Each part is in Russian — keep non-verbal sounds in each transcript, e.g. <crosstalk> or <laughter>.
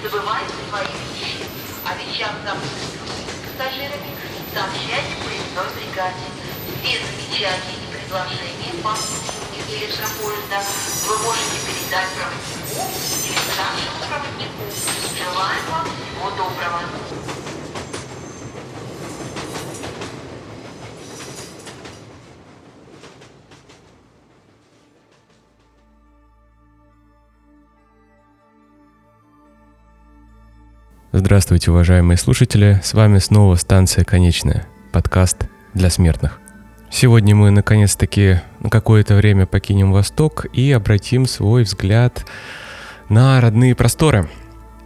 Забывайте свои вещи. О вещах забытых пассажирами сообщайте поездной бригаде. Все замечания и предложения по обслуживанию электропоезда вы можете передать проводнику или старшему проводнику. Желаем вам всего доброго. Здравствуйте, уважаемые слушатели, с вами снова станция «Конечная», подкаст для смертных. Сегодня мы наконец-таки на какое-то время покинем Восток и обратим свой взгляд на родные просторы.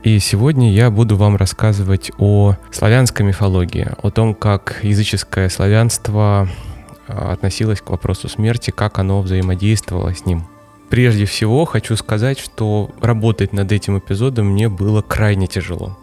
И сегодня я буду вам рассказывать о славянской мифологии, о том, как языческое славянство а, относилось к вопросу смерти, как оно взаимодействовало с ним. Прежде всего хочу сказать, что работать над этим эпизодом мне было крайне тяжело.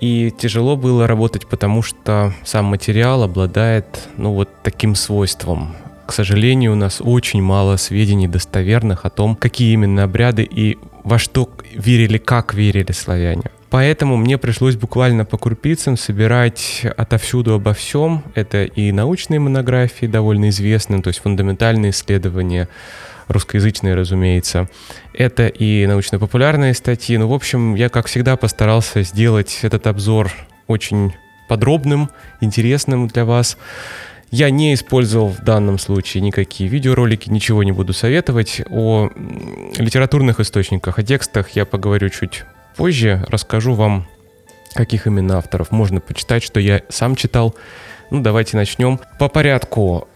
И тяжело было работать, потому что сам материал обладает, ну, вот таким свойством. К сожалению, у нас очень мало сведений достоверных о том, какие именно обряды и во что верили, как верили славяне. Поэтому мне пришлось буквально по крупицам собирать отовсюду обо всем. Это и научные монографии довольно известные, то есть фундаментальные исследования, русскоязычные, разумеется. Это и научно-популярные статьи. Ну, в общем, я, как всегда, постарался сделать этот обзор очень подробным, интересным для вас. Я не использовал в данном случае никакие видеоролики, ничего не буду советовать. О литературных источниках, о текстах я поговорю чуть позже. Расскажу вам, каких именно авторов можно почитать, что я сам читал. Ну, давайте начнем. По порядку.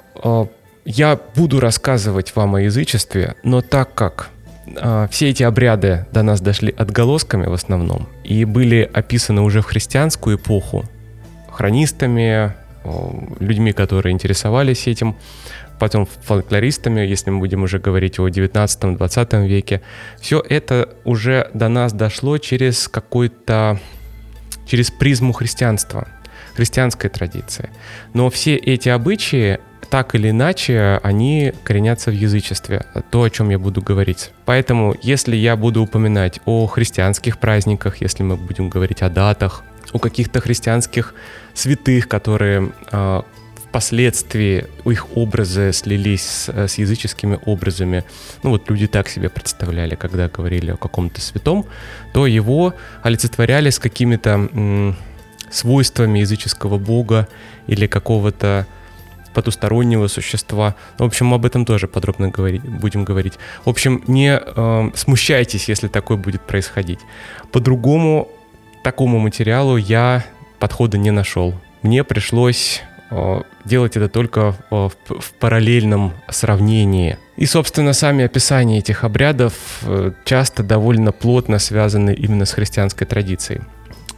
Я буду рассказывать вам о язычестве, но так как э, все эти обряды до нас дошли отголосками в основном и были описаны уже в христианскую эпоху хронистами, э, людьми, которые интересовались этим, потом фольклористами, если мы будем уже говорить о 19-20 веке, все это уже до нас дошло через какой-то, через призму христианства, христианской традиции. Но все эти обычаи так или иначе они коренятся в язычестве, то, о чем я буду говорить. Поэтому, если я буду упоминать о христианских праздниках, если мы будем говорить о датах, о каких-то христианских святых, которые э, впоследствии их образы слились с, с языческими образами, ну вот люди так себе представляли, когда говорили о каком-то святом, то его олицетворяли с какими-то м, свойствами языческого бога или какого-то потустороннего существа. В общем, об этом тоже подробно говорить, будем говорить. В общем, не э, смущайтесь, если такое будет происходить. По-другому такому материалу я подхода не нашел. Мне пришлось э, делать это только э, в, в параллельном сравнении. И, собственно, сами описания этих обрядов э, часто довольно плотно связаны именно с христианской традицией.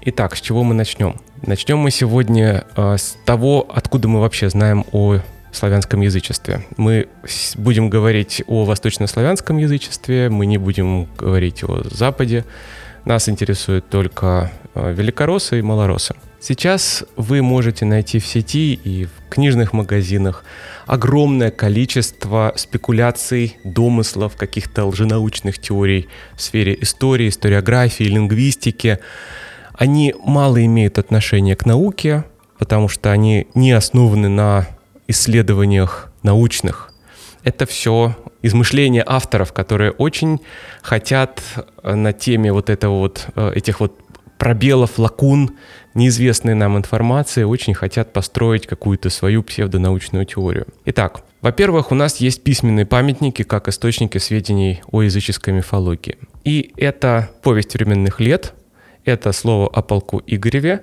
Итак, с чего мы начнем? Начнем мы сегодня э, с того, откуда мы вообще знаем о славянском язычестве. Мы будем говорить о восточнославянском язычестве, мы не будем говорить о Западе. Нас интересуют только э, великоросы и малоросы. Сейчас вы можете найти в сети и в книжных магазинах огромное количество спекуляций, домыслов, каких-то лженаучных теорий в сфере истории, историографии, лингвистики, они мало имеют отношения к науке, потому что они не основаны на исследованиях научных. Это все измышления авторов, которые очень хотят э, на теме вот этого вот, э, этих вот пробелов, лакун, неизвестной нам информации, очень хотят построить какую-то свою псевдонаучную теорию. Итак, во-первых, у нас есть письменные памятники как источники сведений о языческой мифологии. И это повесть временных лет, это слово о полку Игореве.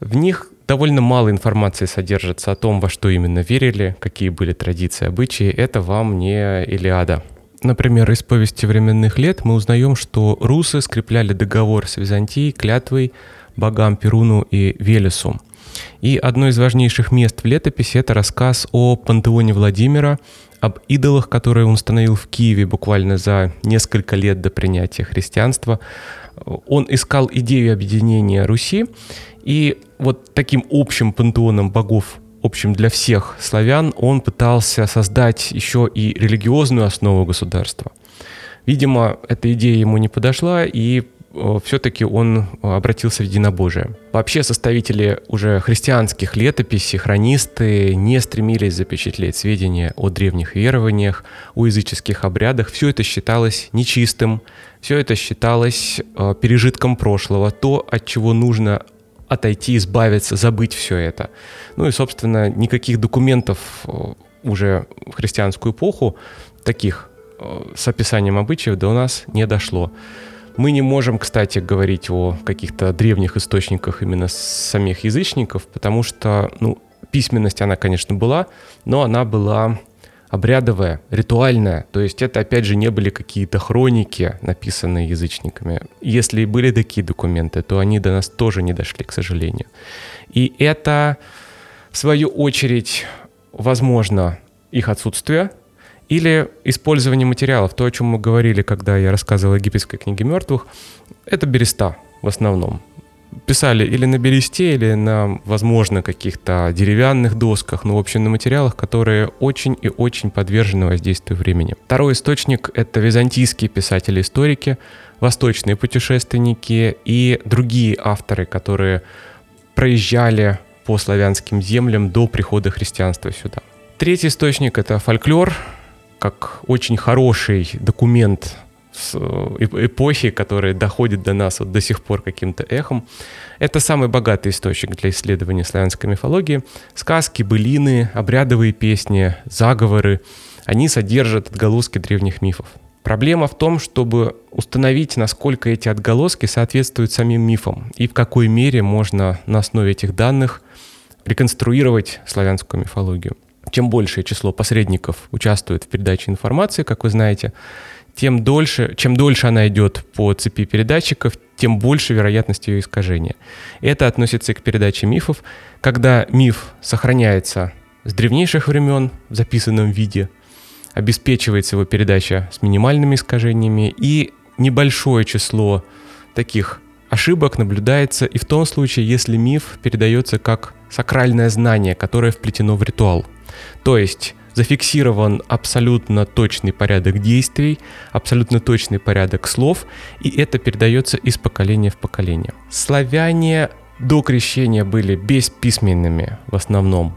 В них довольно мало информации содержится о том, во что именно верили, какие были традиции, обычаи. Это вам не Илиада. Например, из повести временных лет мы узнаем, что русы скрепляли договор с Византией клятвой богам Перуну и Велесу. И одно из важнейших мест в летописи — это рассказ о пантеоне Владимира, об идолах, которые он установил в Киеве буквально за несколько лет до принятия христианства, он искал идею объединения Руси, и вот таким общим пантеоном богов, общим для всех славян, он пытался создать еще и религиозную основу государства. Видимо, эта идея ему не подошла, и Э, все-таки он обратился в единобожие. Вообще составители уже христианских летописей, хронисты не стремились запечатлеть сведения о древних верованиях, о языческих обрядах. Все это считалось нечистым, все это считалось э, пережитком прошлого, то, от чего нужно отойти, избавиться, забыть все это. Ну и, собственно, никаких документов э, уже в христианскую эпоху, таких с описанием обычаев, до нас не дошло. Мы не можем, кстати, говорить о каких-то древних источниках именно самих язычников, потому что, ну, письменность, она, конечно, была, но она была обрядовая, ритуальная. То есть это, опять же, не были какие-то хроники, написанные язычниками. Если и были такие документы, то они до нас тоже не дошли, к сожалению. И это, в свою очередь, возможно, их отсутствие, или использование материалов, то, о чем мы говорили, когда я рассказывал о египетской книге мертвых, это береста в основном. Писали или на бересте, или на, возможно, каких-то деревянных досках, но, в общем, на материалах, которые очень и очень подвержены воздействию времени. Второй источник — это византийские писатели-историки, восточные путешественники и другие авторы, которые проезжали по славянским землям до прихода христианства сюда. Третий источник — это фольклор, как очень хороший документ э, эпохи, который доходит до нас вот до сих пор каким-то эхом. Это самый богатый источник для исследования славянской мифологии. Сказки, былины, обрядовые песни, заговоры, они содержат отголоски древних мифов. Проблема в том, чтобы установить, насколько эти отголоски соответствуют самим мифам и в какой мере можно на основе этих данных реконструировать славянскую мифологию чем большее число посредников участвует в передаче информации, как вы знаете, тем дольше, чем дольше она идет по цепи передатчиков, тем больше вероятность ее искажения. Это относится и к передаче мифов. Когда миф сохраняется с древнейших времен в записанном виде, обеспечивается его передача с минимальными искажениями, и небольшое число таких ошибок наблюдается и в том случае, если миф передается как сакральное знание, которое вплетено в ритуал – то есть зафиксирован абсолютно точный порядок действий, абсолютно точный порядок слов, и это передается из поколения в поколение. Славяне до крещения были бесписьменными в основном,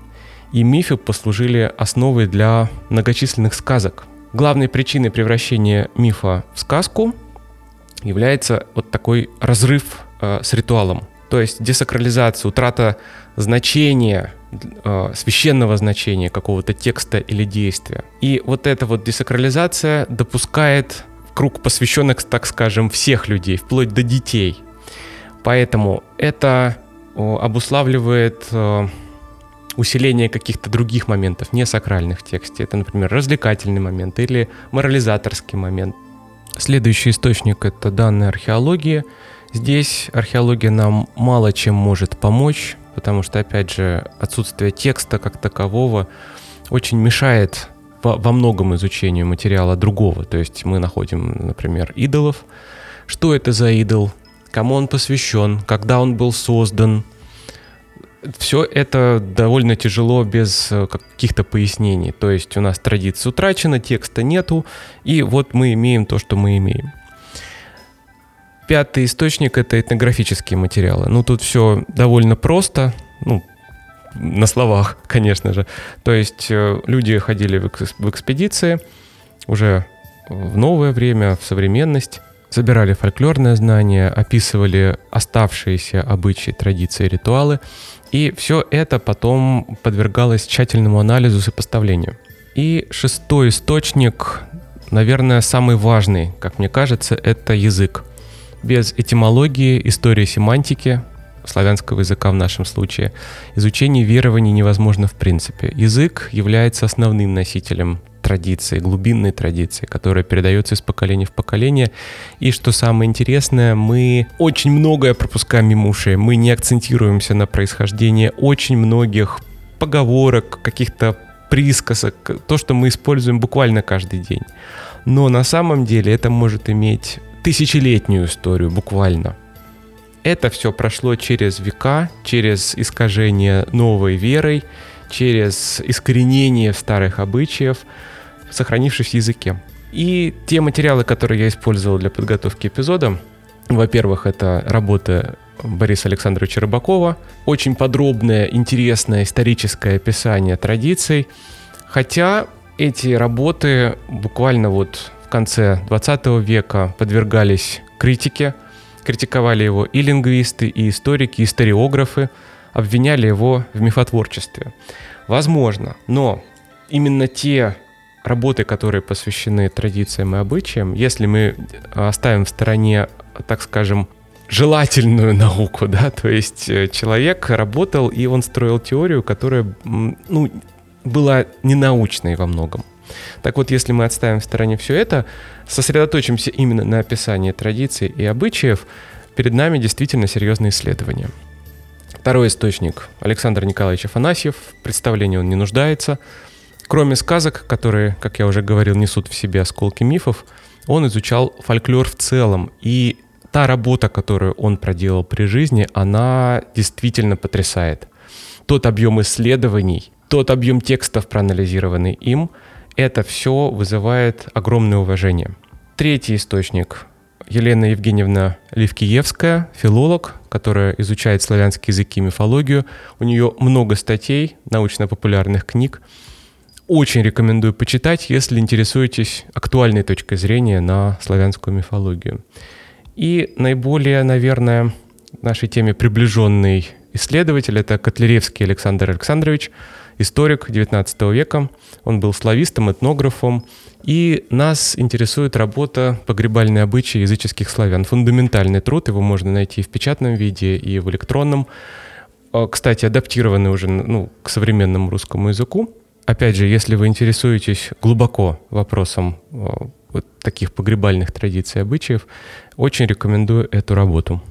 и мифы послужили основой для многочисленных сказок. Главной причиной превращения мифа в сказку является вот такой разрыв э, с ритуалом, то есть десакрализация, утрата значения Э, священного значения какого-то текста или действия. И вот эта вот десакрализация допускает круг посвященных, так скажем, всех людей, вплоть до детей. Поэтому это обуславливает э, усиление каких-то других моментов, не сакральных в тексте. Это, например, развлекательный момент или морализаторский момент. Следующий источник — это данные археологии. Здесь археология нам мало чем может помочь, потому что, опять же, отсутствие текста как такового очень мешает во, во многом изучению материала другого. То есть мы находим, например, идолов. Что это за идол? Кому он посвящен? Когда он был создан? Все это довольно тяжело без э, каких-то пояснений. То есть у нас традиция утрачена, текста нету, и вот мы имеем то, что мы имеем. Пятый источник — это этнографические материалы. Ну, тут все довольно просто, ну, на словах, <laughs> конечно же. То есть э, люди ходили в, экспедиции уже в новое время, в современность, собирали фольклорное знание, описывали оставшиеся обычаи, традиции, ритуалы, и все это потом подвергалось тщательному анализу, сопоставлению. И шестой источник, наверное, самый важный, как мне кажется, это язык. Без этимологии, истории семантики, славянского языка в нашем случае, изучение верований невозможно в принципе. Язык является основным носителем традиции, глубинной традиции, которая передается из поколения в поколение. И что самое интересное, мы очень многое пропускаем мимо ушей. Мы не акцентируемся на происхождении очень многих поговорок, каких-то присказок, то, что мы используем буквально каждый день. Но на самом деле это может иметь тысячелетнюю историю буквально. Это все прошло через века, через искажение новой верой, через искоренение старых обычаев, сохранившись в языке. И те материалы, которые я использовал для подготовки эпизода, во-первых, это работа Бориса Александровича Рыбакова, очень подробное, интересное историческое описание традиций, хотя эти работы буквально вот в конце 20 века подвергались критике, критиковали его и лингвисты, и историки, и историографы, обвиняли его в мифотворчестве. Возможно, но именно те работы, которые посвящены традициям и обычаям, если мы оставим в стороне, так скажем, желательную <laughs> науку, да, то есть э, человек работал и он строил теорию, которая, ну, была ненаучной во многом. Так вот, если мы отставим в стороне все это, сосредоточимся именно на описании традиций и обычаев, перед нами действительно серьезные исследования. Второй источник – Александр Николаевич Афанасьев. В представлении он не нуждается. Кроме сказок, которые, как я уже говорил, несут в себе осколки мифов, он изучал фольклор в целом. И та работа, которую он проделал при жизни, она действительно потрясает. Тот объем исследований, тот объем текстов, проанализированный им, это все вызывает огромное уважение. Третий источник Елена Евгеньевна Левкиевская, филолог, которая изучает славянские языки и мифологию. У нее много статей, научно-популярных книг. Очень рекомендую почитать, если интересуетесь актуальной точкой зрения на славянскую мифологию. И наиболее, наверное, нашей теме приближенный исследователь – это Котляревский Александр Александрович – историк XIX века. Он был славистом, этнографом. И нас интересует работа «Погребальные обычаи языческих славян». Фундаментальный труд, его можно найти в печатном виде и в электронном. А, кстати, адаптированный уже ну, к современному русскому языку. Опять же, если вы интересуетесь глубоко вопросом а, вот таких погребальных традиций и обычаев, очень рекомендую эту работу.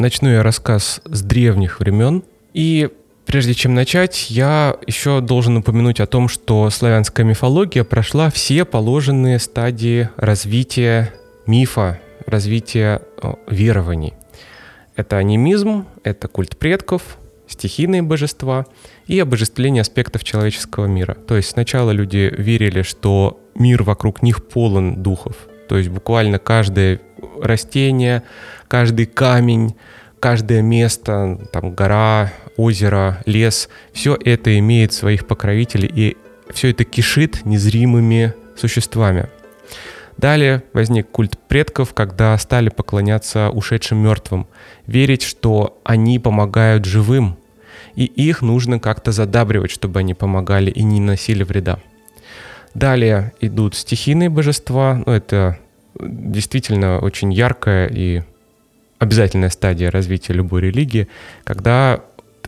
Начну я рассказ с древних времен. И прежде чем начать, я еще должен упомянуть о том, что славянская мифология прошла все положенные стадии развития мифа, развития верований. Это анимизм, это культ предков, стихийные божества и обожествление аспектов человеческого мира. То есть сначала люди верили, что мир вокруг них полон духов. То есть буквально каждое растение, каждый камень, каждое место, там гора, озеро, лес, все это имеет своих покровителей, и все это кишит незримыми существами. Далее возник культ предков, когда стали поклоняться ушедшим мертвым, верить, что они помогают живым, и их нужно как-то задабривать, чтобы они помогали и не носили вреда. Далее идут стихийные божества, ну это действительно очень яркая и обязательная стадия развития любой религии, когда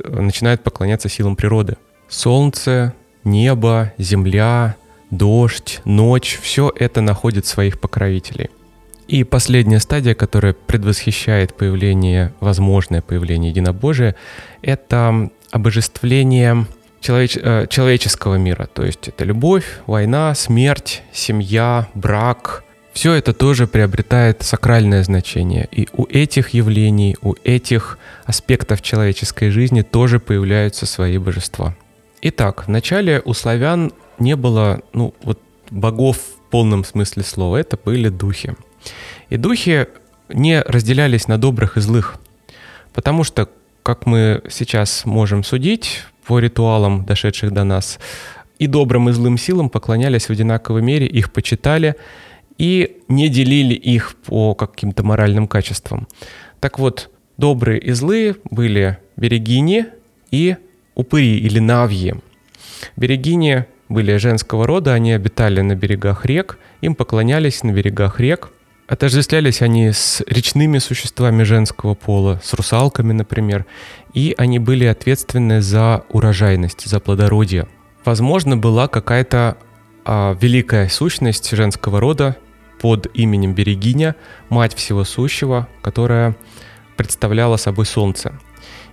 начинают поклоняться силам природы. Солнце, небо, земля, дождь, ночь, все это находит своих покровителей. И последняя стадия, которая предвосхищает появление, возможное появление единобожия, это обожествление человеч, э, человеческого мира. То есть это любовь, война, смерть, семья, брак, все это тоже приобретает сакральное значение. И у этих явлений, у этих аспектов человеческой жизни тоже появляются свои божества. Итак, вначале у славян не было ну, вот, богов в полном смысле слова, это были духи. И духи не разделялись на добрых и злых, потому что, как мы сейчас можем судить по ритуалам, дошедших до нас, и добрым и злым силам поклонялись в одинаковой мере, их почитали – и не делили их по каким-то моральным качествам. Так вот, добрые и злые были берегини и упыри или навьи. Берегини были женского рода, они обитали на берегах рек, им поклонялись на берегах рек. Отождествлялись они с речными существами женского пола, с русалками, например, и они были ответственны за урожайность, за плодородие. Возможно, была какая-то а, великая сущность женского рода под именем Берегиня, мать всего сущего, которая представляла собой солнце.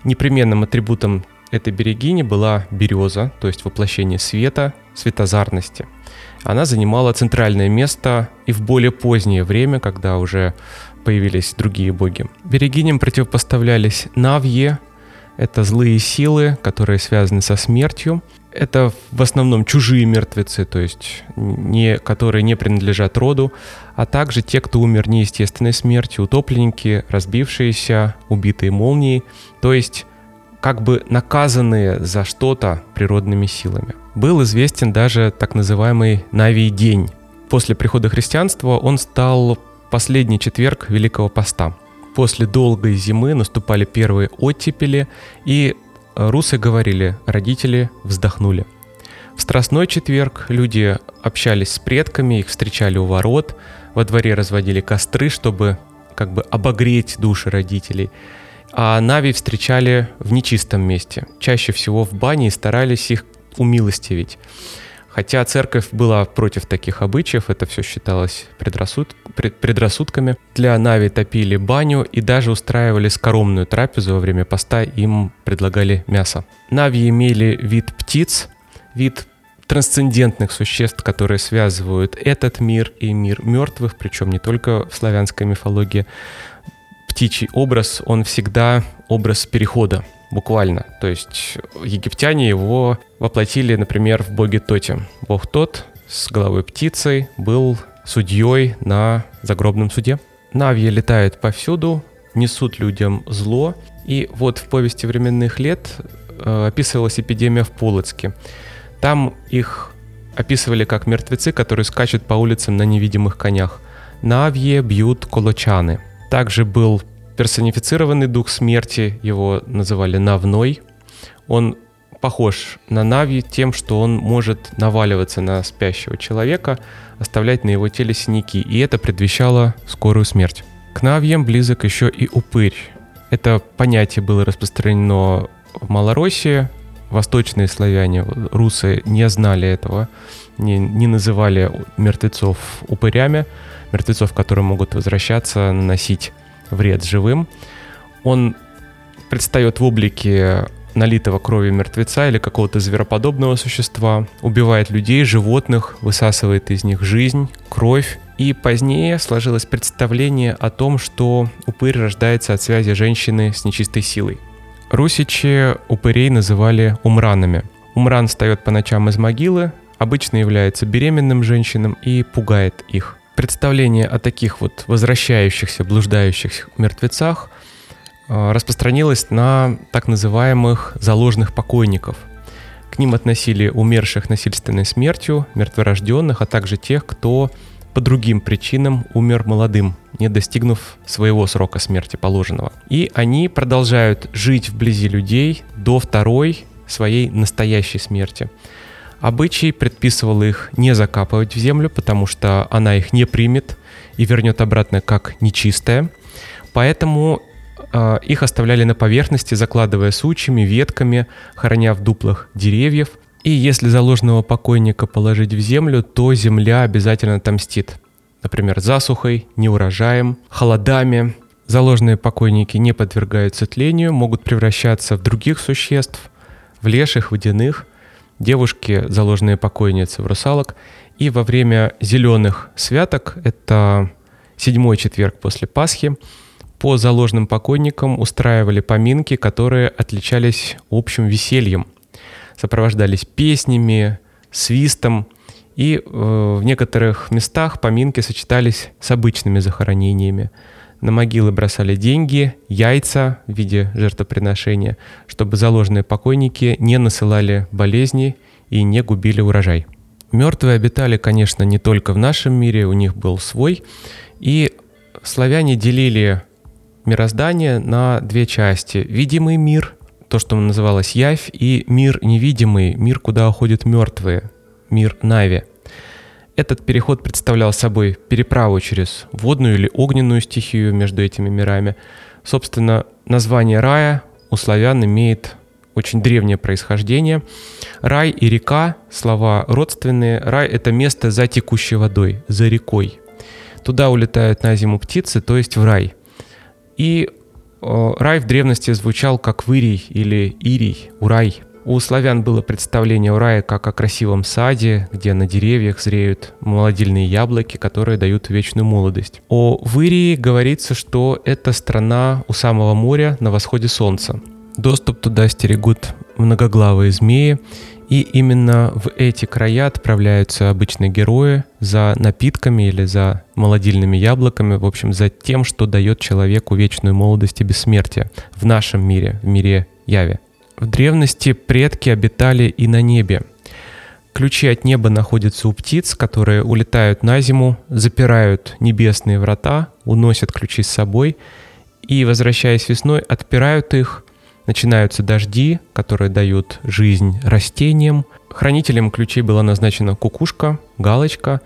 Непременным атрибутом этой берегини была береза, то есть воплощение света, светозарности. Она занимала центральное место и в более позднее время, когда уже появились другие боги. Берегиням противопоставлялись Навье, это злые силы, которые связаны со смертью. Это в основном чужие мертвецы, то есть не, которые не принадлежат роду, а также те, кто умер неестественной смертью, утопленники, разбившиеся, убитые молнией, то есть как бы наказанные за что-то природными силами. Был известен даже так называемый Навий день. После прихода христианства он стал последний четверг Великого Поста – После долгой зимы наступали первые оттепели, и русы говорили, родители вздохнули. В Страстной четверг люди общались с предками, их встречали у ворот, во дворе разводили костры, чтобы как бы обогреть души родителей. А Нави встречали в нечистом месте, чаще всего в бане и старались их умилостивить. Хотя церковь была против таких обычаев, это все считалось предрассуд... предрассудками. Для Нави топили баню и даже устраивали скоромную трапезу во время поста, им предлагали мясо. Нави имели вид птиц, вид трансцендентных существ, которые связывают этот мир и мир мертвых, причем не только в славянской мифологии. Птичий образ, он всегда образ перехода, буквально. То есть египтяне его воплотили, например, в боге Тоте. Бог Тот с головой птицей был судьей на загробном суде. Навьи летают повсюду, несут людям зло. И вот в повести временных лет э, описывалась эпидемия в Полоцке. Там их описывали как мертвецы, которые скачут по улицам на невидимых конях. Навье бьют колочаны. Также был персонифицированный дух смерти, его называли Навной. Он похож на Нави тем, что он может наваливаться на спящего человека, оставлять на его теле синяки, и это предвещало скорую смерть. К Навьям близок еще и упырь. Это понятие было распространено в Малороссии, восточные славяне, русы не знали этого, не, не называли мертвецов упырями, мертвецов, которые могут возвращаться, наносить вред живым. Он предстает в облике налитого крови мертвеца или какого-то звероподобного существа, убивает людей, животных, высасывает из них жизнь, кровь. И позднее сложилось представление о том, что упырь рождается от связи женщины с нечистой силой. Русичи упырей называли умранами. Умран встает по ночам из могилы, обычно является беременным женщинам и пугает их представление о таких вот возвращающихся, блуждающих мертвецах э, распространилось на так называемых заложных покойников. К ним относили умерших насильственной смертью, мертворожденных, а также тех, кто по другим причинам умер молодым, не достигнув своего срока смерти положенного. И они продолжают жить вблизи людей до второй своей настоящей смерти. Обычай предписывал их не закапывать в землю, потому что она их не примет и вернет обратно как нечистое. Поэтому э, их оставляли на поверхности, закладывая сучьями, ветками, храня в дуплах деревьев. И если заложенного покойника положить в землю, то земля обязательно отомстит. Например, засухой, неурожаем, холодами. Заложенные покойники не подвергаются тлению, могут превращаться в других существ, в леших, водяных – девушки, заложенные покойницы в русалок. И во время зеленых святок, это седьмой четверг после Пасхи, по заложенным покойникам устраивали поминки, которые отличались общим весельем, сопровождались песнями, свистом, и э, в некоторых местах поминки сочетались с обычными захоронениями. На могилы бросали деньги, яйца в виде жертвоприношения, чтобы заложенные покойники не насылали болезни и не губили урожай. Мертвые обитали, конечно, не только в нашем мире, у них был свой. И славяне делили мироздание на две части. Видимый мир, то, что называлось Явь, и мир невидимый, мир, куда уходят мертвые, мир Нави – этот переход представлял собой переправу через водную или огненную стихию между этими мирами. Собственно, название рая у славян имеет очень древнее происхождение. Рай и река – слова родственные. Рай – это место за текущей водой, за рекой. Туда улетают на зиму птицы, то есть в рай. И Рай в древности звучал как Вырий или Ирий, Урай. У славян было представление о рае как о красивом саде, где на деревьях зреют молодильные яблоки, которые дают вечную молодость. О Вырии говорится, что это страна у самого моря на восходе солнца. Доступ туда стерегут многоглавые змеи, и именно в эти края отправляются обычные герои за напитками или за молодильными яблоками, в общем, за тем, что дает человеку вечную молодость и бессмертие в нашем мире, в мире Яви. В древности предки обитали и на небе. Ключи от неба находятся у птиц, которые улетают на зиму, запирают небесные врата, уносят ключи с собой и, возвращаясь весной, отпирают их начинаются дожди, которые дают жизнь растениям. Хранителем ключей была назначена кукушка, галочка,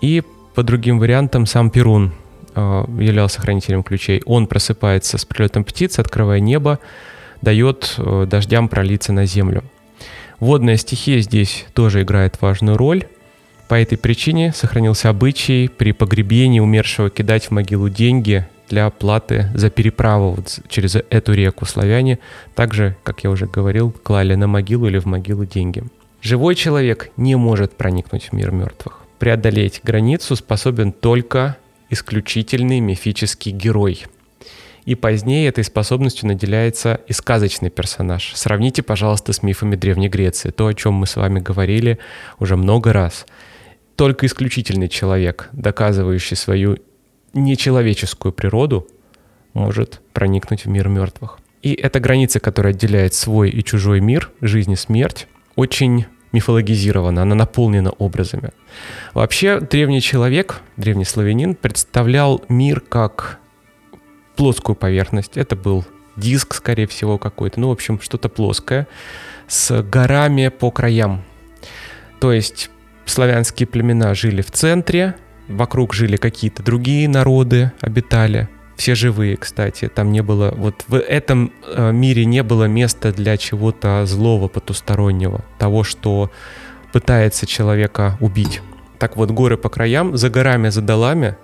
и по другим вариантам сам Перун э, являлся хранителем ключей. Он просыпается с прилетом птиц, открывая небо, дает э, дождям пролиться на землю. Водная стихия здесь тоже играет важную роль. По этой причине сохранился обычай при погребении умершего кидать в могилу деньги для оплаты за переправу вот через эту реку славяне, также, как я уже говорил, клали на могилу или в могилу деньги. Живой человек не может проникнуть в мир мертвых. Преодолеть границу способен только исключительный мифический герой. И позднее этой способностью наделяется и сказочный персонаж. Сравните, пожалуйста, с мифами Древней Греции, то, о чем мы с вами говорили уже много раз. Только исключительный человек, доказывающий свою нечеловеческую природу может проникнуть в мир мертвых. И эта граница, которая отделяет свой и чужой мир, жизнь и смерть, очень мифологизирована, она наполнена образами. Вообще, древний человек, древний славянин представлял мир как плоскую поверхность. Это был диск, скорее всего, какой-то, ну, в общем, что-то плоское, с горами по краям. То есть славянские племена жили в центре, вокруг жили какие-то другие народы, обитали, все живые, кстати. Там не было, вот в этом э, мире не было места для чего-то злого, потустороннего, того, что пытается человека убить. Так вот, горы по краям, за горами, за долами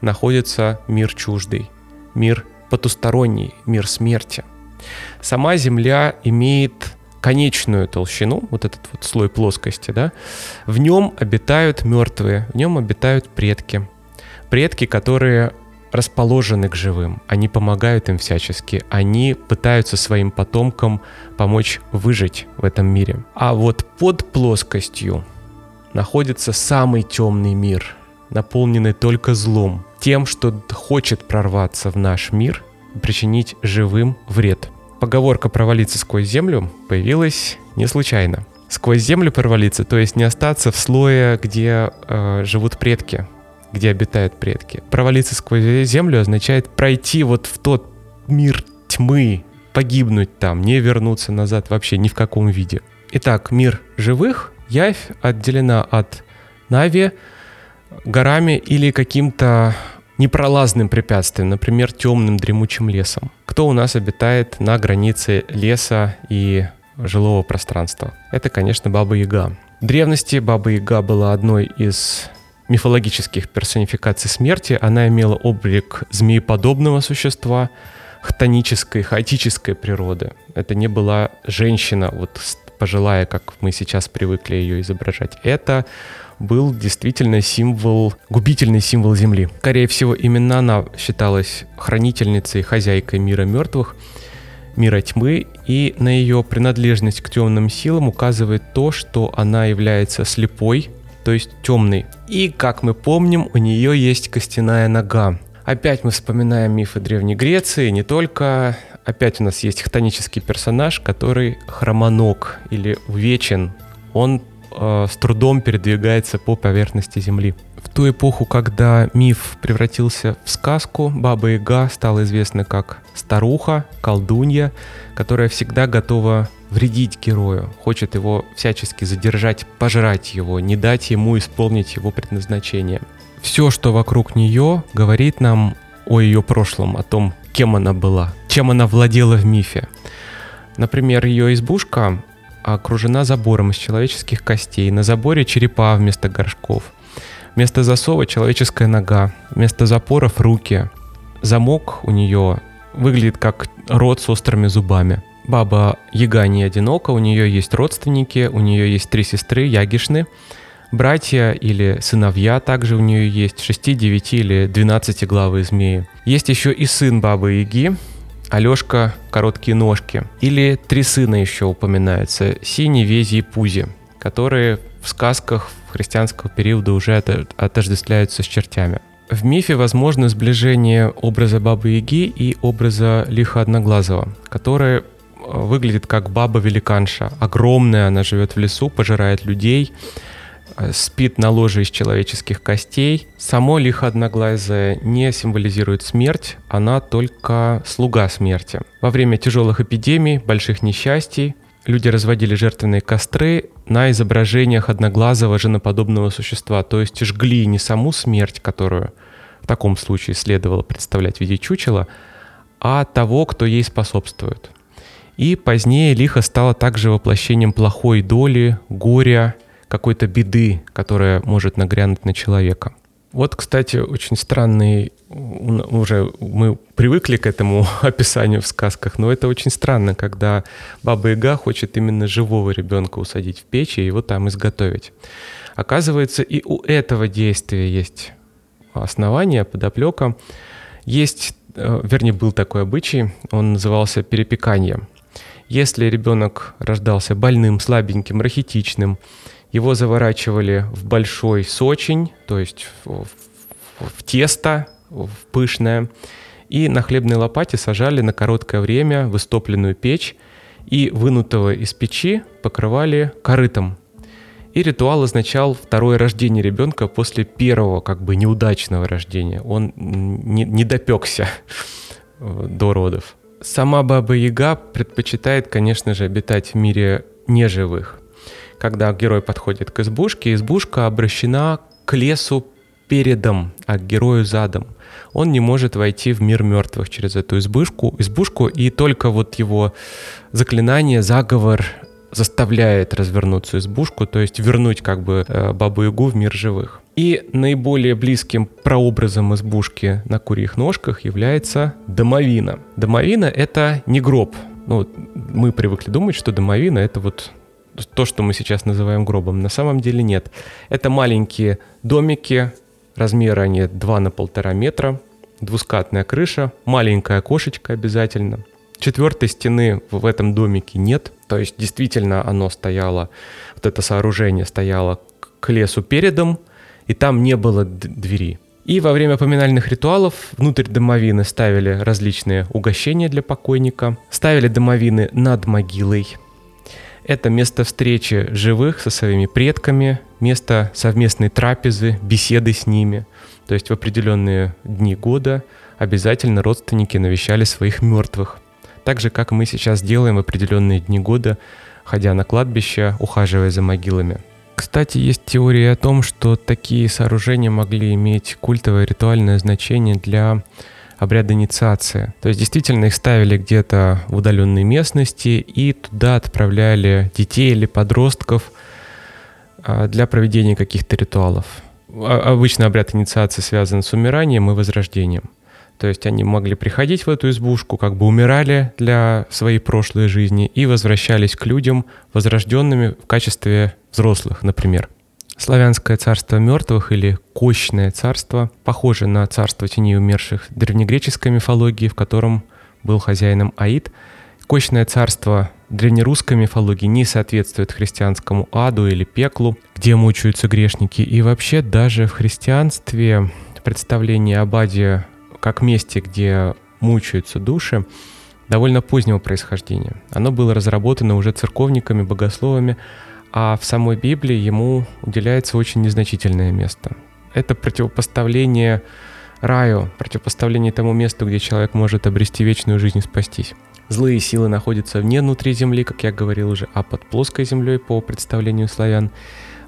находится мир чуждый, мир потусторонний, мир смерти. Сама Земля имеет конечную толщину, вот этот вот слой плоскости, да, в нем обитают мертвые, в нем обитают предки. Предки, которые расположены к живым, они помогают им всячески, они пытаются своим потомкам помочь выжить в этом мире. А вот под плоскостью находится самый темный мир, наполненный только злом, тем, что хочет прорваться в наш мир, причинить живым вред. Поговорка «провалиться сквозь землю» появилась не случайно. Сквозь землю провалиться, то есть не остаться в слое, где э, живут предки, где обитают предки. Провалиться сквозь землю означает пройти вот в тот мир тьмы, погибнуть там, не вернуться назад вообще ни в каком виде. Итак, мир живых, явь отделена от Нави горами или каким-то непролазным препятствием, например, темным дремучим лесом. Кто у нас обитает на границе леса и жилого пространства? Это, конечно, Баба Яга. В древности Баба Яга была одной из мифологических персонификаций смерти. Она имела облик змееподобного существа, хтонической, хаотической природы. Это не была женщина, вот пожилая, как мы сейчас привыкли ее изображать. Это был действительно символ, губительный символ Земли. Скорее всего, именно она считалась хранительницей, хозяйкой мира мертвых, мира тьмы, и на ее принадлежность к темным силам указывает то, что она является слепой, то есть темной. И, как мы помним, у нее есть костяная нога. Опять мы вспоминаем мифы Древней Греции, не только. Опять у нас есть хтонический персонаж, который хромоног или увечен. Он э, с трудом передвигается по поверхности Земли. В ту эпоху, когда миф превратился в сказку, Баба Яга стала известна как старуха, колдунья, которая всегда готова вредить герою, хочет его всячески задержать, пожрать его, не дать ему исполнить его предназначение. Все, что вокруг нее, говорит нам о ее прошлом, о том, кем она была, чем она владела в мифе. Например, ее избушка окружена забором из человеческих костей. На заборе черепа вместо горшков. Вместо засова человеческая нога. Вместо запоров руки. Замок у нее выглядит как рот с острыми зубами. Баба Яга не одинока, у нее есть родственники, у нее есть три сестры Ягишны, братья или сыновья также у нее есть, 6, 9 или 12 главы змеи. Есть еще и сын Бабы Яги, Алешка «Короткие ножки». Или три сына еще упоминаются, Сини, Вези и Пузи, которые в сказках христианского периода уже отождествляются с чертями. В мифе возможно сближение образа Бабы Яги и образа Лиха Одноглазого, который э, выглядит как баба-великанша. Огромная, она живет в лесу, пожирает людей, спит на ложе из человеческих костей. Само лихо одноглазое не символизирует смерть, она только слуга смерти. Во время тяжелых эпидемий, больших несчастий люди разводили жертвенные костры на изображениях одноглазого женоподобного существа, то есть жгли не саму смерть, которую в таком случае следовало представлять в виде чучела, а того, кто ей способствует. И позднее лихо стало также воплощением плохой доли, горя, какой-то беды, которая может нагрянуть на человека. Вот, кстати, очень странный уже мы привыкли к этому <laughs> описанию в сказках, но это очень странно, когда Баба Яга хочет именно живого ребенка усадить в печь и его там изготовить. Оказывается, и у этого действия есть основания, подоплека. Есть, э, вернее, был такой обычай, он назывался перепекание. Если ребенок рождался больным, слабеньким, рахитичным, его заворачивали в большой сочень, то есть в, в тесто, пышное, и на хлебной лопате сажали на короткое время в истопленную печь и вынутого из печи покрывали корытом. И ритуал означал второе рождение ребенка после первого как бы неудачного рождения. Он не, не допекся <laughs> до родов. Сама Баба Яга предпочитает, конечно же, обитать в мире неживых. Когда герой подходит к избушке, избушка обращена к лесу передом, а к герою задом он не может войти в мир мертвых через эту избушку, избушку и только вот его заклинание, заговор заставляет развернуться избушку, то есть вернуть как бы э, Бабу-Ягу в мир живых. И наиболее близким прообразом избушки на курьих ножках является домовина. Домовина — это не гроб. Ну, мы привыкли думать, что домовина — это вот то, что мы сейчас называем гробом. На самом деле нет. Это маленькие домики, размеры они 2 на полтора метра, двускатная крыша, маленькое окошечко обязательно. Четвертой стены в этом домике нет, то есть действительно оно стояло, вот это сооружение стояло к лесу передом, и там не было двери. И во время поминальных ритуалов внутрь домовины ставили различные угощения для покойника, ставили домовины над могилой. Это место встречи живых со своими предками, место совместной трапезы, беседы с ними – то есть в определенные дни года обязательно родственники навещали своих мертвых. Так же, как мы сейчас делаем в определенные дни года, ходя на кладбище, ухаживая за могилами. Кстати, есть теория о том, что такие сооружения могли иметь культовое ритуальное значение для обряда инициации. То есть действительно их ставили где-то в удаленной местности и туда отправляли детей или подростков а, для проведения каких-то ритуалов обычно обряд инициации связан с умиранием и возрождением. То есть они могли приходить в эту избушку, как бы умирали для своей прошлой жизни и возвращались к людям возрожденными в качестве взрослых, например. Славянское царство мертвых или Кощное царство похоже на царство теней умерших древнегреческой мифологии, в котором был хозяином Аид. Кощное царство древнерусской мифологии не соответствует христианскому аду или пеклу, где мучаются грешники. И вообще даже в христианстве представление об аде как месте, где мучаются души, довольно позднего происхождения. Оно было разработано уже церковниками, богословами, а в самой Библии ему уделяется очень незначительное место. Это противопоставление раю, противопоставление тому месту, где человек может обрести вечную жизнь и спастись. Злые силы находятся не внутри Земли, как я говорил уже, а под плоской землей по представлению славян.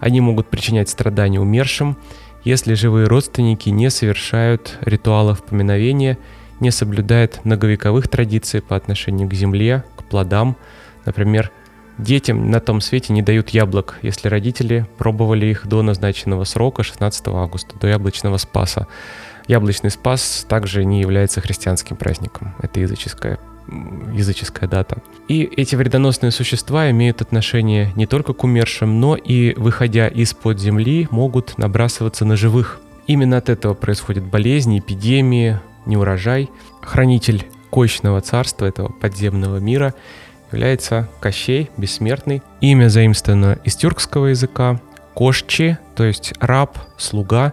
Они могут причинять страдания умершим, если живые родственники не совершают ритуалов поминовения, не соблюдают многовековых традиций по отношению к земле, к плодам, например, Детям на том свете не дают яблок, если родители пробовали их до назначенного срока 16 августа, до яблочного спаса. Яблочный спас также не является христианским праздником. Это языческая языческая дата. И эти вредоносные существа имеют отношение не только к умершим, но и, выходя из-под земли, могут набрасываться на живых. Именно от этого происходят болезни, эпидемии, неурожай. Хранитель кочного царства этого подземного мира является Кощей, бессмертный. Имя заимствовано из тюркского языка. Кошчи, то есть раб, слуга.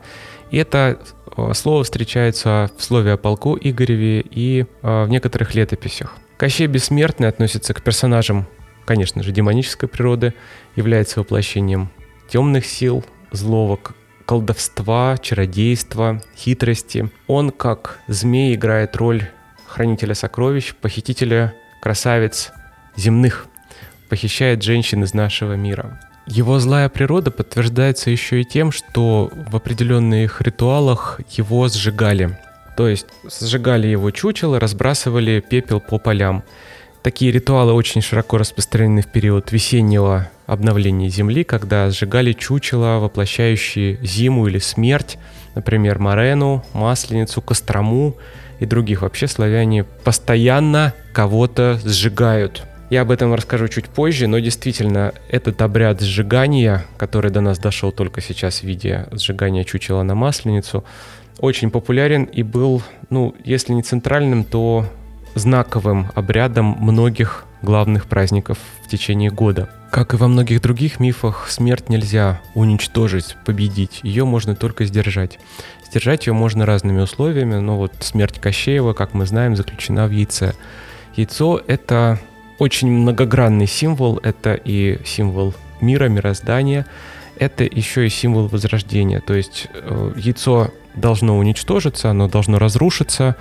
И это э, слово встречается в слове о полку Игореве и э, в некоторых летописях. Кощей Бессмертный относится к персонажам, конечно же, демонической природы, является воплощением темных сил, злого колдовства, чародейства, хитрости. Он, как змей, играет роль хранителя сокровищ, похитителя красавиц земных, похищает женщин из нашего мира. Его злая природа подтверждается еще и тем, что в определенных ритуалах его сжигали. То есть сжигали его чучело, разбрасывали пепел по полям. Такие ритуалы очень широко распространены в период весеннего обновления Земли, когда сжигали чучела, воплощающие зиму или смерть, например, Морену, Масленицу, Кострому и других. Вообще славяне постоянно кого-то сжигают. Я об этом расскажу чуть позже, но действительно этот обряд сжигания, который до нас дошел только сейчас в виде сжигания чучела на Масленицу, очень популярен и был, ну, если не центральным, то знаковым обрядом многих главных праздников в течение года. Как и во многих других мифах, смерть нельзя уничтожить, победить. Ее можно только сдержать. Сдержать ее можно разными условиями, но вот смерть Кощеева, как мы знаем, заключена в яйце. Яйцо — это очень многогранный символ, это и символ мира, мироздания, это еще и символ возрождения. То есть э, яйцо должно уничтожиться, оно должно разрушиться,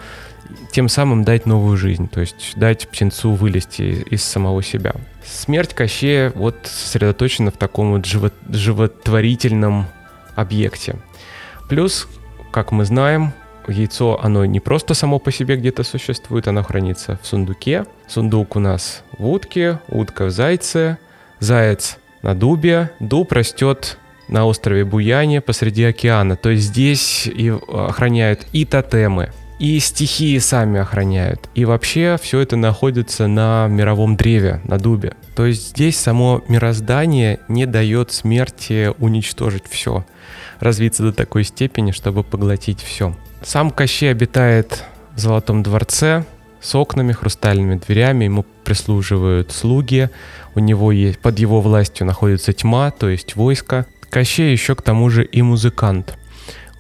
тем самым дать новую жизнь, то есть дать птенцу вылезти из самого себя. Смерть Кощея вот сосредоточена в таком вот живот, животворительном объекте. Плюс, как мы знаем, яйцо, оно не просто само по себе где-то существует, оно хранится в сундуке. Сундук у нас в утке, утка в зайце, заяц на дубе, дуб растет на острове Буяне посреди океана. То есть здесь и охраняют и тотемы, и стихии сами охраняют. И вообще все это находится на мировом древе, на дубе. То есть здесь само мироздание не дает смерти уничтожить все, развиться до такой степени, чтобы поглотить все. Сам Кощей обитает в Золотом дворце с окнами, хрустальными дверями, ему прислуживают слуги, у него есть, под его властью находится тьма, то есть войско. Кощей еще к тому же и музыкант –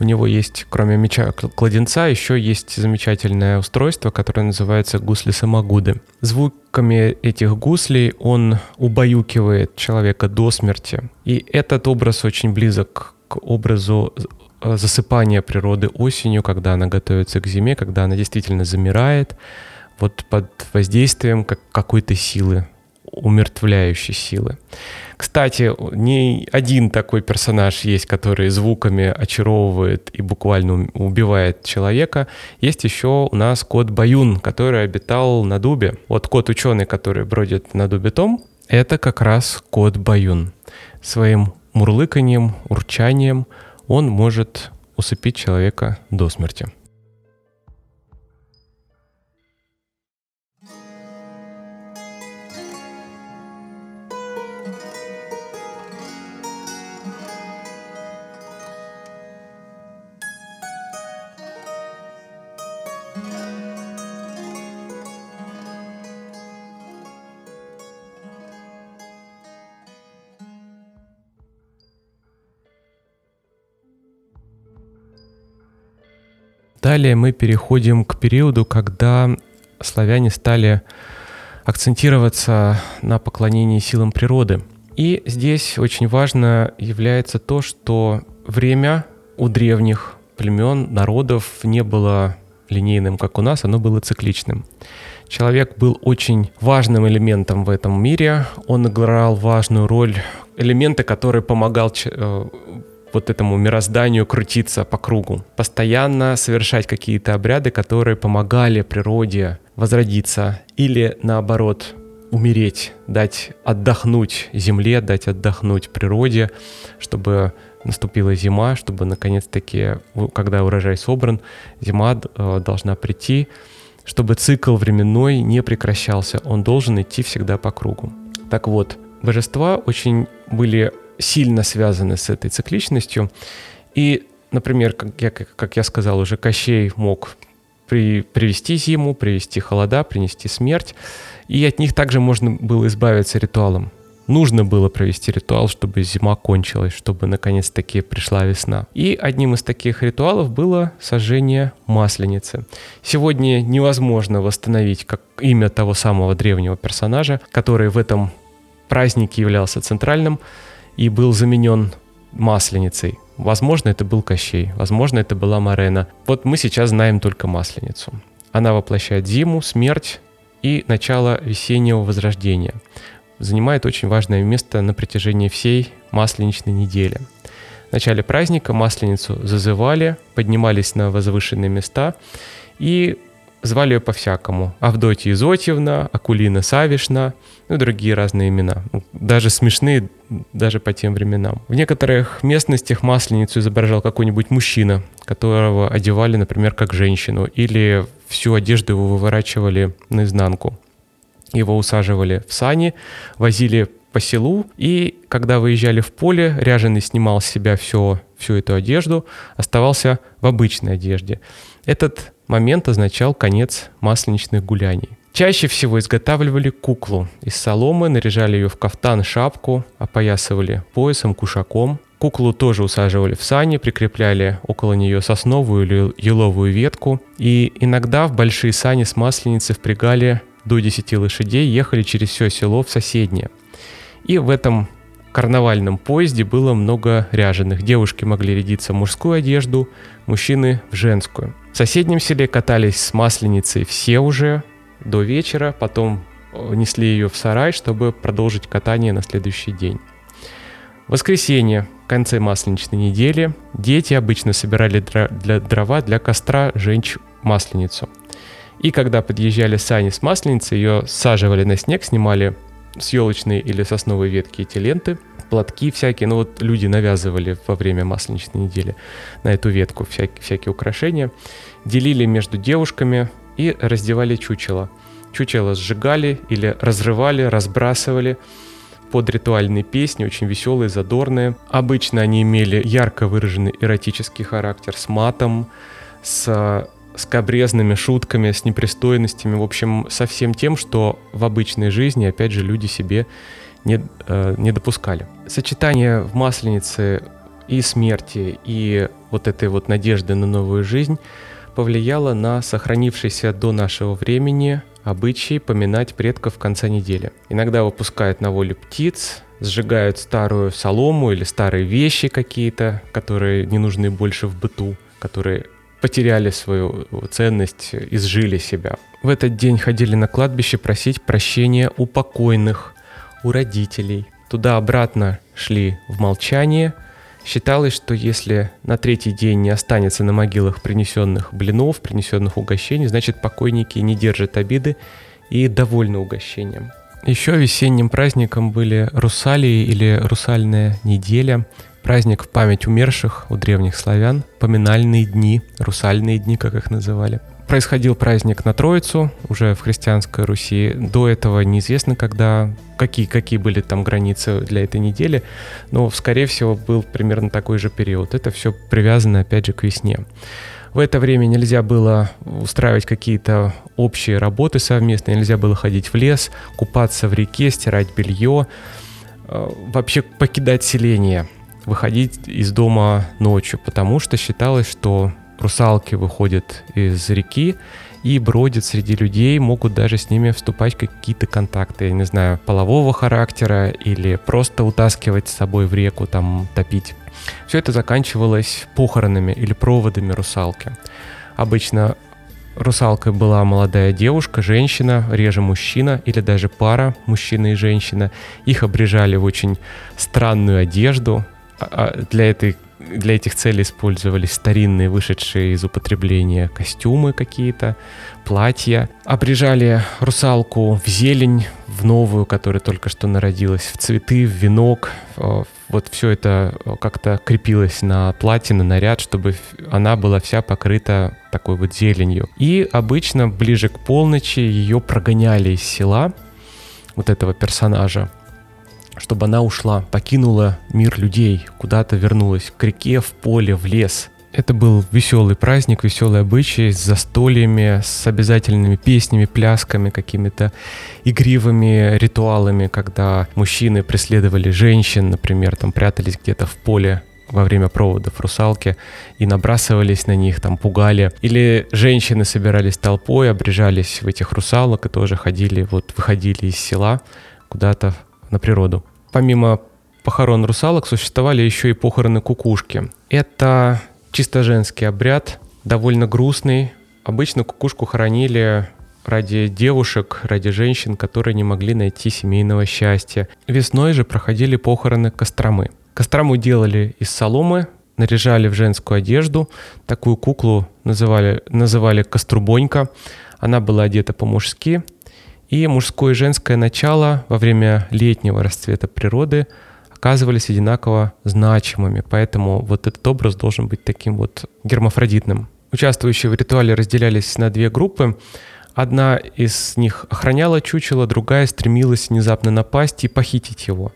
у него есть, кроме меча кладенца, еще есть замечательное устройство, которое называется гусли-самогуды. Звуками этих гуслей он убаюкивает человека до смерти. И этот образ очень близок к образу э, засыпания природы осенью, когда она готовится к зиме, когда она действительно замирает вот под воздействием какой-то силы, умертвляющей силы. Кстати, не один такой персонаж есть, который звуками очаровывает и буквально убивает человека. Есть еще у нас кот Баюн, который обитал на дубе. Вот кот ученый, который бродит на дубе том, это как раз кот Баюн. Своим мурлыканьем, урчанием он может усыпить человека до смерти. Далее мы переходим к периоду, когда славяне стали акцентироваться на поклонении силам природы. И здесь очень важно является то, что время у древних племен, народов не было линейным, как у нас, оно было цикличным. Человек был очень важным элементом в этом мире, он играл важную роль, элемента, который помогал э, вот этому мирозданию крутиться по кругу. Постоянно совершать какие-то обряды, которые помогали природе возродиться или наоборот умереть, дать отдохнуть земле, дать отдохнуть природе, чтобы наступила зима, чтобы наконец-таки, когда урожай собран, зима э, должна прийти, чтобы цикл временной не прекращался, он должен идти всегда по кругу. Так вот, божества очень были сильно связаны с этой цикличностью, и, например, как я, как я сказал уже, Кощей мог при, привести зиму, привести холода, принести смерть, и от них также можно было избавиться ритуалом нужно было провести ритуал, чтобы зима кончилась, чтобы наконец-таки пришла весна. И одним из таких ритуалов было сожжение масленицы. Сегодня невозможно восстановить как имя того самого древнего персонажа, который в этом празднике являлся центральным и был заменен масленицей. Возможно, это был Кощей, возможно, это была Марена. Вот мы сейчас знаем только масленицу. Она воплощает зиму, смерть и начало весеннего возрождения занимает очень важное место на протяжении всей масленичной недели. В начале праздника масленицу зазывали, поднимались на возвышенные места и звали ее по-всякому. Авдотья Изотьевна, Акулина Савишна, ну и другие разные имена. Ну, даже смешные, даже по тем временам. В некоторых местностях масленицу изображал какой-нибудь мужчина, которого одевали, например, как женщину, или всю одежду его выворачивали наизнанку. Его усаживали в сани, возили по селу, и когда выезжали в поле, ряженый снимал с себя все, всю эту одежду, оставался в обычной одежде. Этот момент означал конец масленичных гуляний. Чаще всего изготавливали куклу из соломы, наряжали ее в кафтан, шапку, опоясывали поясом, кушаком. Куклу тоже усаживали в сани, прикрепляли около нее сосновую или еловую ветку. И иногда в большие сани с масленицей впрягали до 10 лошадей ехали через все село в соседнее. И в этом карнавальном поезде было много ряженых. Девушки могли рядиться в мужскую одежду, мужчины в женскую. В соседнем селе катались с масленицей все уже до вечера, потом э, несли ее в сарай, чтобы продолжить катание на следующий день. В воскресенье, в конце масленичной недели, дети обычно собирали для дрова для костра женщ масленицу – и когда подъезжали сани с масленицей, ее саживали на снег, снимали с елочной или сосновой ветки эти ленты, платки всякие, ну вот люди навязывали во время масленичной недели на эту ветку всякие, всякие украшения, делили между девушками и раздевали чучело. Чучело сжигали или разрывали, разбрасывали под ритуальные песни, очень веселые, задорные. Обычно они имели ярко выраженный эротический характер с матом, с скобрезными шутками, с непристойностями, в общем, со всем тем, что в обычной жизни, опять же, люди себе не, э, не допускали. Сочетание в Масленице и смерти, и вот этой вот надежды на новую жизнь повлияло на сохранившийся до нашего времени обычай поминать предков в конце недели. Иногда выпускают на волю птиц, сжигают старую солому или старые вещи какие-то, которые не нужны больше в быту, которые потеряли свою ценность, изжили себя. В этот день ходили на кладбище просить прощения у покойных, у родителей. Туда-обратно шли в молчание. Считалось, что если на третий день не останется на могилах принесенных блинов, принесенных угощений, значит покойники не держат обиды и довольны угощением. Еще весенним праздником были русалии или русальная неделя – Праздник в память умерших у древних славян, поминальные дни, русальные дни, как их называли. Происходил праздник на Троицу, уже в христианской Руси. До этого неизвестно, когда, какие, какие были там границы для этой недели, но, скорее всего, был примерно такой же период. Это все привязано, опять же, к весне. В это время нельзя было устраивать какие-то общие работы совместные, нельзя было ходить в лес, купаться в реке, стирать белье, э, вообще покидать селение – выходить из дома ночью, потому что считалось, что русалки выходят из реки и бродят среди людей, могут даже с ними вступать какие-то контакты, я не знаю, полового характера или просто утаскивать с собой в реку, там, топить. Все это заканчивалось похоронами или проводами русалки. Обычно русалкой была молодая девушка, женщина, реже мужчина или даже пара, мужчина и женщина. Их обрежали в очень странную одежду, а, а для этой для этих целей использовались старинные, вышедшие из употребления костюмы какие-то, платья. Обрежали русалку в зелень, в новую, которая только что народилась, в цветы, в венок. Вот все это как-то крепилось на платье, на наряд, чтобы она была вся покрыта такой вот зеленью. И обычно ближе к полночи ее прогоняли из села, вот этого персонажа, чтобы она ушла, покинула мир людей, куда-то вернулась, к реке, в поле, в лес. Это был веселый праздник, веселый обычай с застольями, с обязательными песнями, плясками, какими-то игривыми ритуалами, когда мужчины преследовали женщин, например, там прятались где-то в поле во время проводов русалки и набрасывались на них, там пугали. Или женщины собирались толпой, обрежались в этих русалок и тоже ходили, вот выходили из села куда-то на природу. Помимо похорон русалок существовали еще и похороны кукушки. Это чисто женский обряд, довольно грустный. Обычно кукушку хоронили ради девушек, ради женщин, которые не могли найти семейного счастья. Весной же проходили похороны Костромы. Кострому делали из соломы, наряжали в женскую одежду. Такую куклу называли, называли Кострубонька. Она была одета по-мужски, и мужское и женское начало во время летнего расцвета природы оказывались одинаково значимыми, поэтому вот этот образ должен быть таким вот гермафродитным. Участвующие в ритуале разделялись на две группы. Одна из них охраняла чучело, другая стремилась внезапно напасть и похитить его.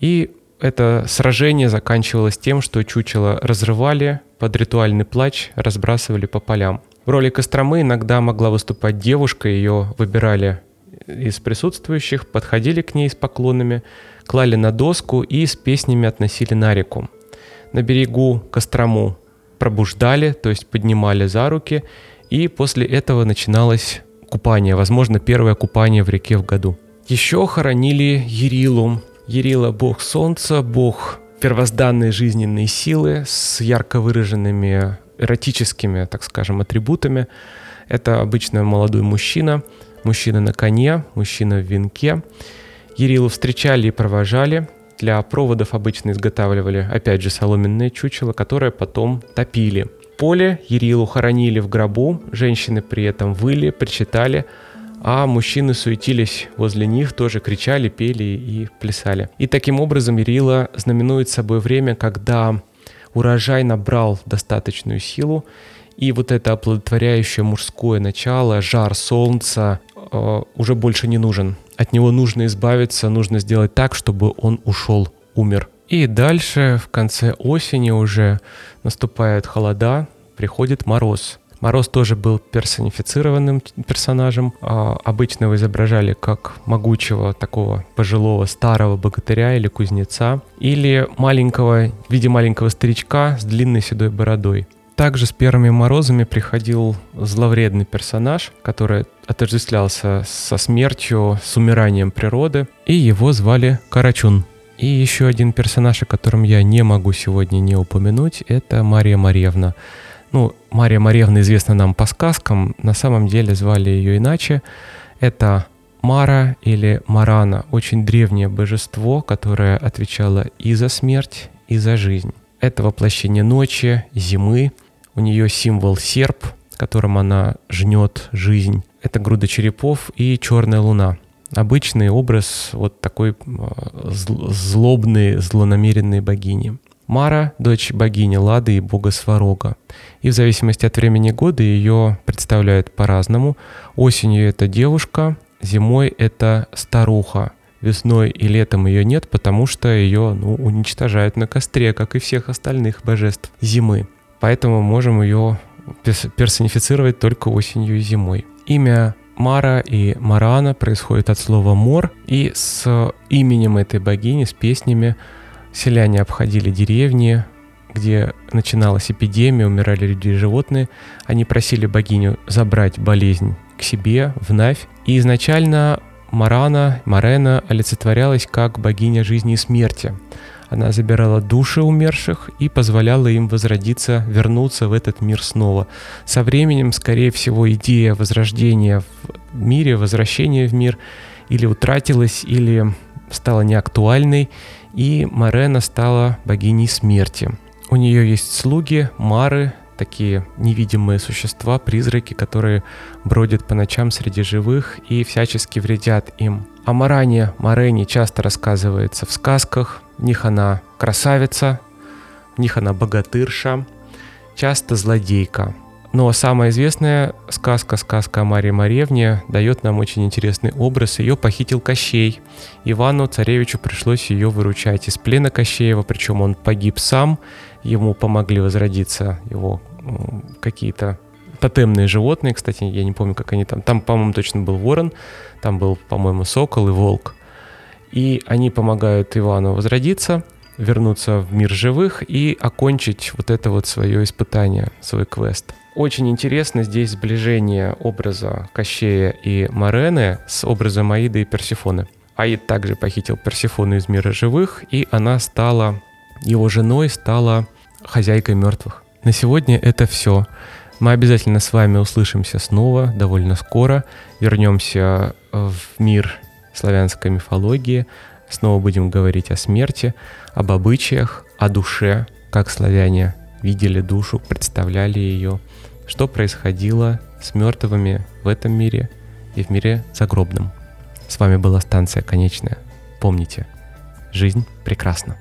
И это сражение заканчивалось тем, что чучело разрывали под ритуальный плач, разбрасывали по полям. В роли Костромы иногда могла выступать девушка, ее выбирали из присутствующих подходили к ней с поклонами, клали на доску и с песнями относили на реку. На берегу Кострому пробуждали, то есть поднимали за руки, и после этого начиналось купание, возможно, первое купание в реке в году. Еще хоронили Ерилу. Ерила – бог солнца, бог первозданной жизненной силы с ярко выраженными эротическими, так скажем, атрибутами. Это обычно молодой мужчина – Мужчина на коне, мужчина в венке. Ерилу встречали и провожали. Для проводов обычно изготавливали, опять же, соломенное чучело, которое потом топили. Поле Ерилу хоронили в гробу, женщины при этом выли, причитали, а мужчины суетились возле них, тоже кричали, пели и плясали. И таким образом Ерила знаменует собой время, когда урожай набрал достаточную силу, и вот это оплодотворяющее мужское начало, жар солнца э, уже больше не нужен. От него нужно избавиться, нужно сделать так, чтобы он ушел, умер. И дальше, в конце осени уже наступают холода, приходит мороз. Мороз тоже был персонифицированным персонажем. А, обычно его изображали как могучего такого пожилого старого богатыря или кузнеца, или маленького, в виде маленького старичка с длинной седой бородой. Также с первыми морозами приходил зловредный персонаж, который отождествлялся со смертью, с умиранием природы, и его звали Карачун. И еще один персонаж, о котором я не могу сегодня не упомянуть, это Мария Марьевна. Ну, Мария Марьевна известна нам по сказкам, на самом деле звали ее иначе. Это Мара или Марана, очень древнее божество, которое отвечало и за смерть, и за жизнь. Это воплощение ночи, зимы, у нее символ серп, которым она жнет жизнь. Это груда черепов и черная луна. Обычный образ вот такой злобной, злонамеренной богини. Мара – дочь богини Лады и бога Сварога. И в зависимости от времени года ее представляют по-разному. Осенью это девушка, зимой это старуха. Весной и летом ее нет, потому что ее ну, уничтожают на костре, как и всех остальных божеств зимы поэтому можем ее персонифицировать только осенью и зимой. Имя Мара и Марана происходит от слова «мор», и с именем этой богини, с песнями селяне обходили деревни, где начиналась эпидемия, умирали люди и животные. Они просили богиню забрать болезнь к себе в Навь. И изначально Марана, Марена олицетворялась как богиня жизни и смерти. Она забирала души умерших и позволяла им возродиться, вернуться в этот мир снова. Со временем, скорее всего, идея возрождения в мире, возвращения в мир или утратилась, или стала неактуальной, и Марена стала богиней смерти. У нее есть слуги, мары, такие невидимые существа, призраки, которые бродят по ночам среди живых и всячески вредят им. О Маране Марене часто рассказывается в сказках. В них она красавица, в них она богатырша, часто злодейка. Но самая известная сказка, сказка о Марии Маревне, дает нам очень интересный образ. Ее похитил Кощей. Ивану Царевичу пришлось ее выручать из плена Кощеева, причем он погиб сам. Ему помогли возродиться его какие-то тотемные животные, кстати, я не помню, как они там. Там, по-моему, точно был ворон, там был, по-моему, сокол и волк. И они помогают Ивану возродиться, вернуться в мир живых и окончить вот это вот свое испытание, свой квест. Очень интересно здесь сближение образа Кощея и Марены с образом Аиды и Персифоны. Аид также похитил Персифону из мира живых, и она стала, его женой стала хозяйкой мертвых. На сегодня это все. Мы обязательно с вами услышимся снова довольно скоро. Вернемся в мир славянской мифологии. Снова будем говорить о смерти, об обычаях, о душе, как славяне видели душу, представляли ее, что происходило с мертвыми в этом мире и в мире загробном. С вами была станция «Конечная». Помните, жизнь прекрасна.